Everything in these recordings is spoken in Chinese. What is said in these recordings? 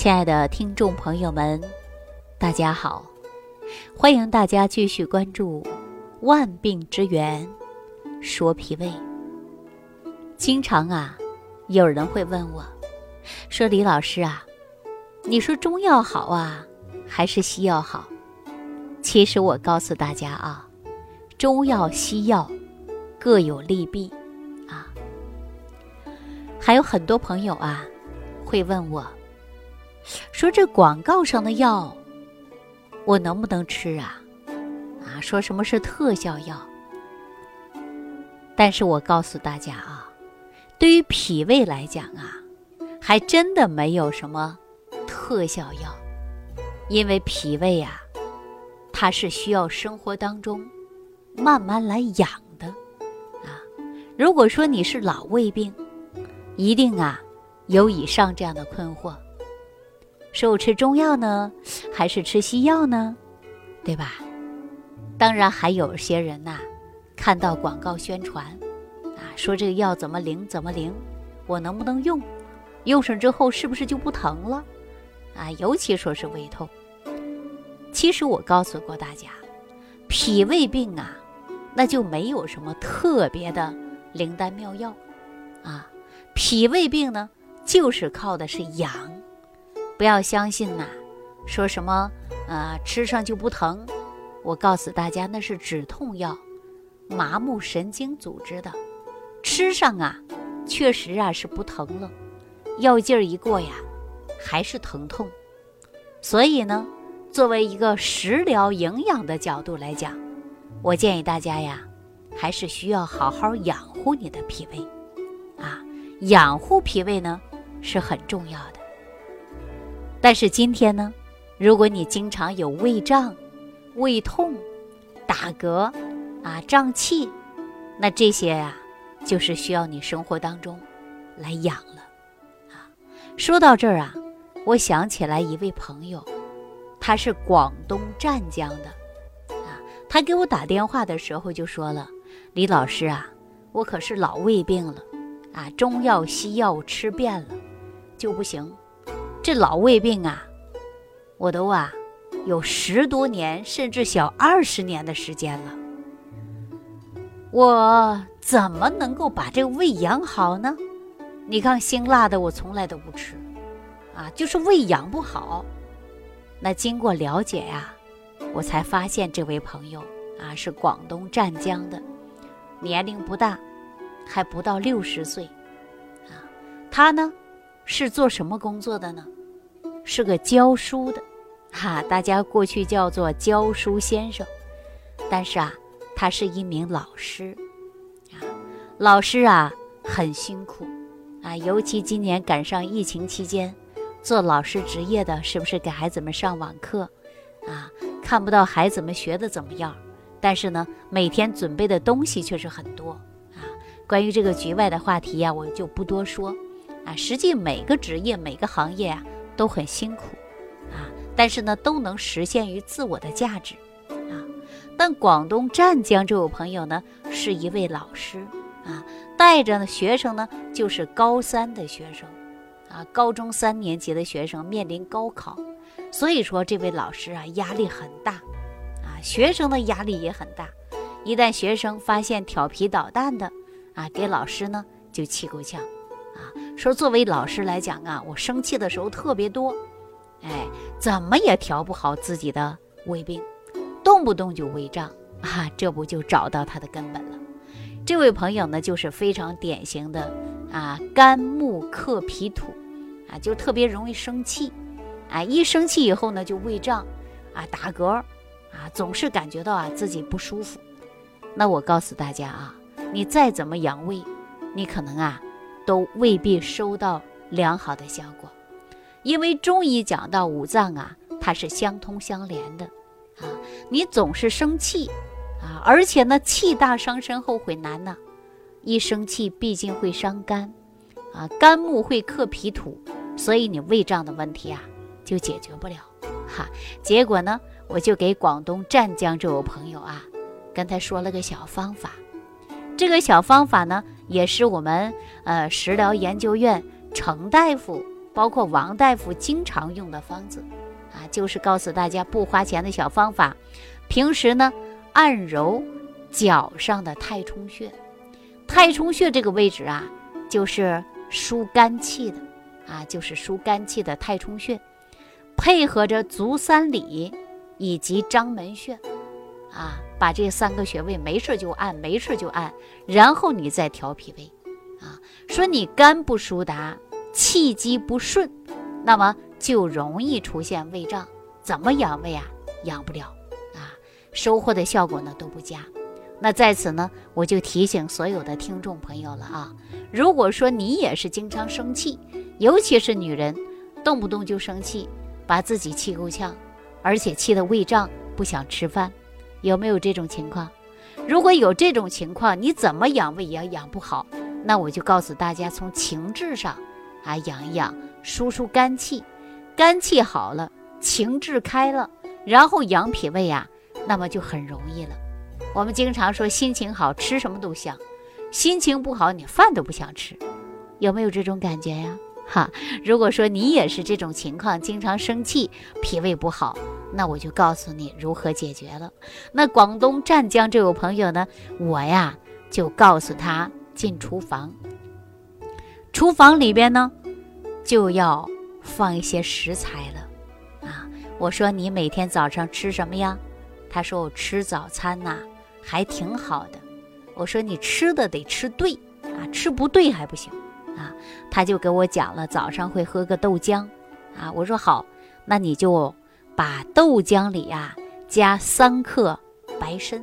亲爱的听众朋友们，大家好！欢迎大家继续关注《万病之源说脾胃》。经常啊，有人会问我，说李老师啊，你说中药好啊，还是西药好？其实我告诉大家啊，中药、西药各有利弊啊。还有很多朋友啊，会问我。说这广告上的药，我能不能吃啊？啊，说什么是特效药？但是我告诉大家啊，对于脾胃来讲啊，还真的没有什么特效药，因为脾胃呀，它是需要生活当中慢慢来养的啊。如果说你是老胃病，一定啊有以上这样的困惑。是我吃中药呢，还是吃西药呢？对吧？当然还有些人呐，看到广告宣传，啊，说这个药怎么灵怎么灵，我能不能用？用上之后是不是就不疼了？啊，尤其说是胃痛。其实我告诉过大家，脾胃病啊，那就没有什么特别的灵丹妙药，啊，脾胃病呢，就是靠的是养。不要相信呐，说什么呃吃上就不疼，我告诉大家那是止痛药，麻木神经组织的，吃上啊确实啊是不疼了，药劲儿一过呀还是疼痛，所以呢，作为一个食疗营养的角度来讲，我建议大家呀还是需要好好养护你的脾胃，啊，养护脾胃呢是很重要的。但是今天呢，如果你经常有胃胀、胃痛、打嗝啊、胀气，那这些呀，就是需要你生活当中来养了啊。说到这儿啊，我想起来一位朋友，他是广东湛江的啊，他给我打电话的时候就说了：“李老师啊，我可是老胃病了啊，中药西药吃遍了，就不行。”这老胃病啊，我都啊有十多年甚至小二十年的时间了。我怎么能够把这个胃养好呢？你看辛辣的我从来都不吃，啊，就是胃养不好。那经过了解呀，我才发现这位朋友啊是广东湛江的，年龄不大，还不到六十岁，啊，他呢。是做什么工作的呢？是个教书的，哈，大家过去叫做教书先生。但是啊，他是一名老师，啊，老师啊很辛苦，啊，尤其今年赶上疫情期间，做老师职业的，是不是给孩子们上网课？啊，看不到孩子们学的怎么样，但是呢，每天准备的东西却是很多，啊，关于这个局外的话题呀，我就不多说。啊，实际每个职业、每个行业啊都很辛苦，啊，但是呢都能实现于自我的价值，啊。但广东湛江这位朋友呢是一位老师，啊，带着呢学生呢就是高三的学生，啊，高中三年级的学生面临高考，所以说这位老师啊压力很大，啊，学生的压力也很大，一旦学生发现调皮捣蛋的，啊，给老师呢就气够呛。说作为老师来讲啊，我生气的时候特别多，哎，怎么也调不好自己的胃病，动不动就胃胀啊，这不就找到他的根本了。这位朋友呢，就是非常典型的啊，肝木克脾土啊，就特别容易生气，啊，一生气以后呢，就胃胀啊，打嗝啊，总是感觉到啊自己不舒服。那我告诉大家啊，你再怎么养胃，你可能啊。都未必收到良好的效果，因为中医讲到五脏啊，它是相通相连的啊。你总是生气啊，而且呢，气大伤身，后悔难呐。一生气，毕竟会伤肝啊，肝木会克脾土，所以你胃胀的问题啊，就解决不了哈。结果呢，我就给广东湛江这位朋友啊，跟他说了个小方法。这个小方法呢，也是我们呃食疗研究院程大夫包括王大夫经常用的方子，啊，就是告诉大家不花钱的小方法。平时呢，按揉脚上的太冲穴，太冲穴这个位置啊，就是疏肝气的，啊，就是疏肝气的太冲穴，配合着足三里以及章门穴，啊，把这三个穴位没事就按，没事就按，然后你再调脾胃，啊，说你肝不疏达。气机不顺，那么就容易出现胃胀。怎么养胃啊？养不了啊，收获的效果呢都不佳。那在此呢，我就提醒所有的听众朋友了啊，如果说你也是经常生气，尤其是女人，动不动就生气，把自己气够呛，而且气得胃胀，不想吃饭，有没有这种情况？如果有这种情况，你怎么养胃也养不好。那我就告诉大家，从情志上。啊，养一养，疏疏肝气，肝气好了，情志开了，然后养脾胃呀，那么就很容易了。我们经常说心情好吃什么都香，心情不好你饭都不想吃，有没有这种感觉呀？哈，如果说你也是这种情况，经常生气，脾胃不好，那我就告诉你如何解决了。那广东湛江这位朋友呢，我呀就告诉他进厨房。厨房里边呢，就要放一些食材了，啊，我说你每天早上吃什么呀？他说我吃早餐呐，还挺好的。我说你吃的得吃对啊，吃不对还不行啊。他就给我讲了，早上会喝个豆浆，啊，我说好，那你就把豆浆里呀加三克白参，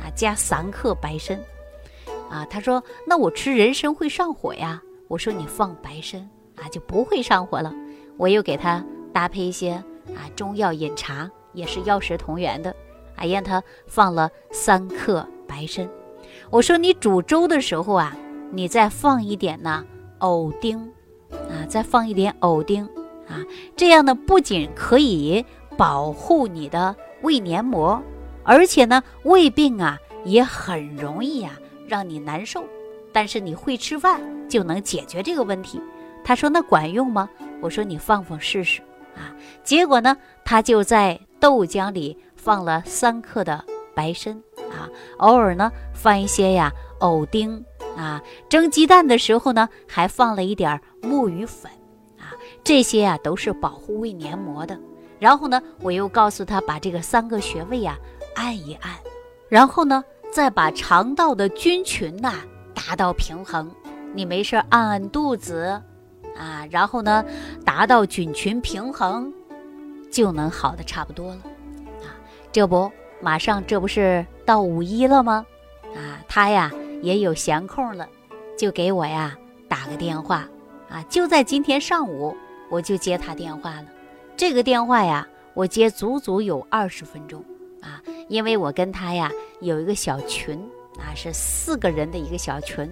啊，加三克白参，啊，他说那我吃人参会上火呀。我说你放白参啊，就不会上火了。我又给他搭配一些啊中药饮茶，也是药食同源的。啊，让他放了三克白参。我说你煮粥的时候啊，你再放一点呢藕丁，啊，再放一点藕丁啊，这样呢不仅可以保护你的胃黏膜，而且呢胃病啊也很容易呀让你难受。但是你会吃饭就能解决这个问题。他说：“那管用吗？”我说：“你放放试试啊。”结果呢，他就在豆浆里放了三克的白参啊，偶尔呢放一些呀藕丁啊，蒸鸡蛋的时候呢还放了一点木鱼粉啊，这些呀都是保护胃黏膜的。然后呢，我又告诉他把这个三个穴位呀按一按，然后呢再把肠道的菌群呐。达到平衡，你没事按按肚子，啊，然后呢，达到菌群平衡，就能好的差不多了，啊，这不马上这不是到五一了吗？啊，他呀也有闲空了，就给我呀打个电话，啊，就在今天上午我就接他电话了，这个电话呀我接足足有二十分钟，啊，因为我跟他呀有一个小群。啊，是四个人的一个小群，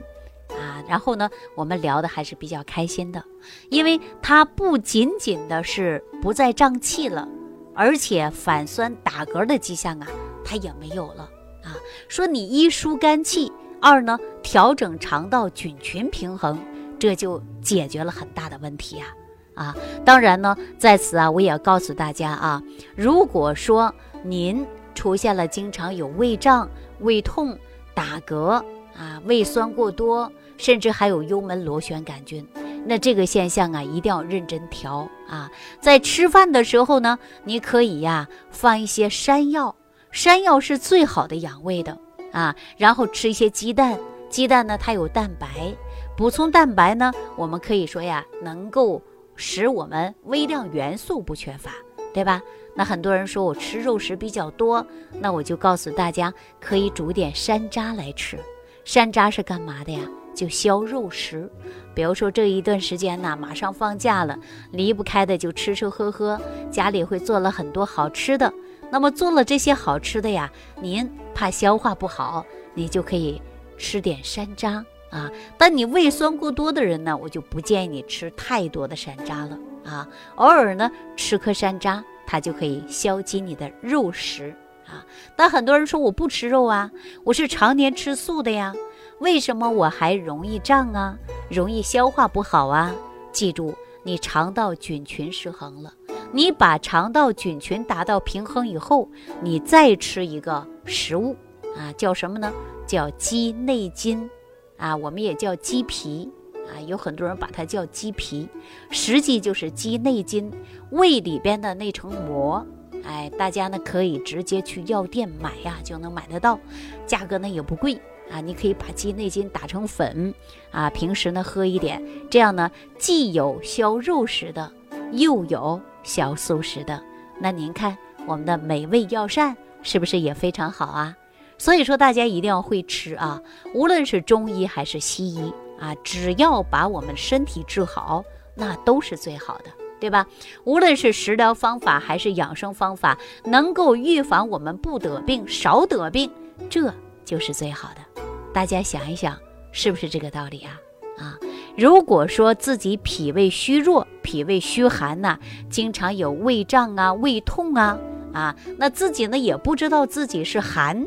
啊，然后呢，我们聊的还是比较开心的，因为他不仅仅的是不再胀气了，而且反酸打嗝的迹象啊，他也没有了啊。说你一疏肝气，二呢调整肠道菌群平衡，这就解决了很大的问题呀。啊，当然呢，在此啊，我也要告诉大家啊，如果说您出现了经常有胃胀、胃痛。打嗝啊，胃酸过多，甚至还有幽门螺旋杆菌，那这个现象啊，一定要认真调啊。在吃饭的时候呢，你可以呀放一些山药，山药是最好的养胃的啊。然后吃一些鸡蛋，鸡蛋呢它有蛋白，补充蛋白呢，我们可以说呀，能够使我们微量元素不缺乏，对吧？那很多人说我吃肉食比较多，那我就告诉大家，可以煮点山楂来吃。山楂是干嘛的呀？就消肉食。比如说这一段时间呢，马上放假了，离不开的就吃吃喝喝，家里会做了很多好吃的。那么做了这些好吃的呀，您怕消化不好，你就可以吃点山楂啊。但你胃酸过多的人呢，我就不建议你吃太多的山楂了啊。偶尔呢，吃颗山楂。它就可以消积你的肉食啊！但很多人说我不吃肉啊，我是常年吃素的呀，为什么我还容易胀啊，容易消化不好啊？记住，你肠道菌群失衡了。你把肠道菌群达到平衡以后，你再吃一个食物啊，叫什么呢？叫鸡内金，啊，我们也叫鸡皮，啊，有很多人把它叫鸡皮，实际就是鸡内金，胃里边的那层膜。哎，大家呢可以直接去药店买呀，就能买得到，价格呢也不贵啊。你可以把鸡内金打成粉啊，平时呢喝一点，这样呢既有消肉食的，又有小素食的。那您看我们的美味药膳是不是也非常好啊？所以说大家一定要会吃啊，无论是中医还是西医啊，只要把我们身体治好，那都是最好的。对吧？无论是食疗方法还是养生方法，能够预防我们不得病、少得病，这就是最好的。大家想一想，是不是这个道理啊？啊，如果说自己脾胃虚弱、脾胃虚寒呐，经常有胃胀啊、胃痛啊，啊，那自己呢也不知道自己是寒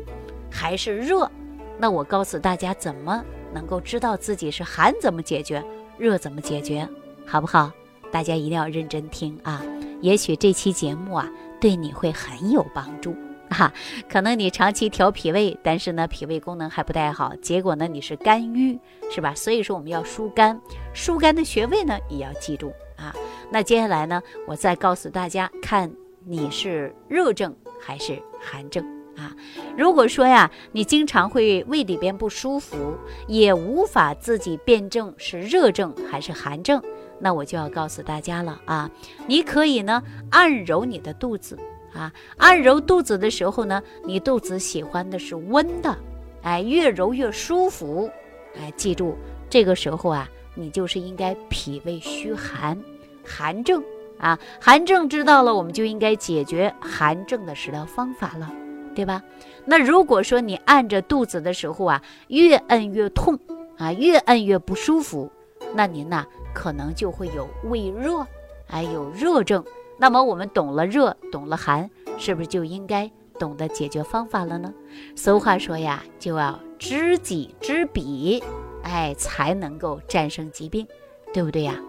还是热，那我告诉大家，怎么能够知道自己是寒怎么解决，热怎么解决，好不好？大家一定要认真听啊！也许这期节目啊，对你会很有帮助 啊。可能你长期调脾胃，但是呢，脾胃功能还不太好，结果呢，你是肝郁，是吧？所以说我们要疏肝，疏肝的穴位呢，也要记住啊。那接下来呢，我再告诉大家，看你是热症还是寒症啊？如果说呀，你经常会胃里边不舒服，也无法自己辨证是热症还是寒症。那我就要告诉大家了啊，你可以呢按揉你的肚子啊，按揉肚子的时候呢，你肚子喜欢的是温的，哎，越揉越舒服，哎，记住这个时候啊，你就是应该脾胃虚寒，寒症啊，寒症知道了，我们就应该解决寒症的食疗方法了，对吧？那如果说你按着肚子的时候啊，越摁越痛啊，越摁越不舒服，那您呐。可能就会有胃热，哎有热症。那么我们懂了热，懂了寒，是不是就应该懂得解决方法了呢？俗话说呀，就要知己知彼，哎，才能够战胜疾病，对不对呀？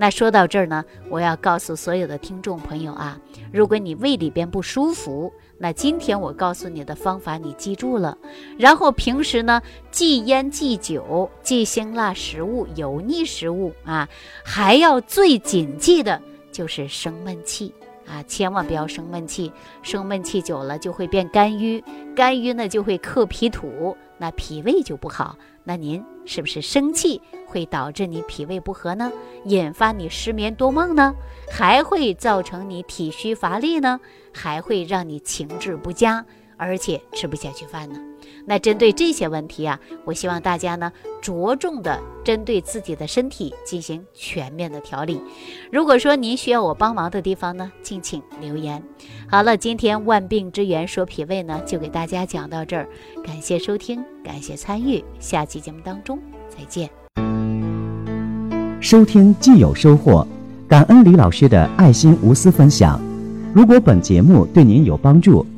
那说到这儿呢，我要告诉所有的听众朋友啊，如果你胃里边不舒服，那今天我告诉你的方法你记住了，然后平时呢忌烟忌酒忌辛辣食物油腻食物啊，还要最谨记的就是生闷气啊，千万不要生闷气，生闷气久了就会变肝郁，肝郁呢就会克脾土，那脾胃就不好。那您是不是生气会导致你脾胃不和呢？引发你失眠多梦呢？还会造成你体虚乏力呢？还会让你情志不佳，而且吃不下去饭呢？那针对这些问题啊，我希望大家呢着重的针对自己的身体进行全面的调理。如果说您需要我帮忙的地方呢，敬请留言。好了，今天万病之源说脾胃呢，就给大家讲到这儿。感谢收听，感谢参与，下期节目当中再见。收听既有收获，感恩李老师的爱心无私分享。如果本节目对您有帮助，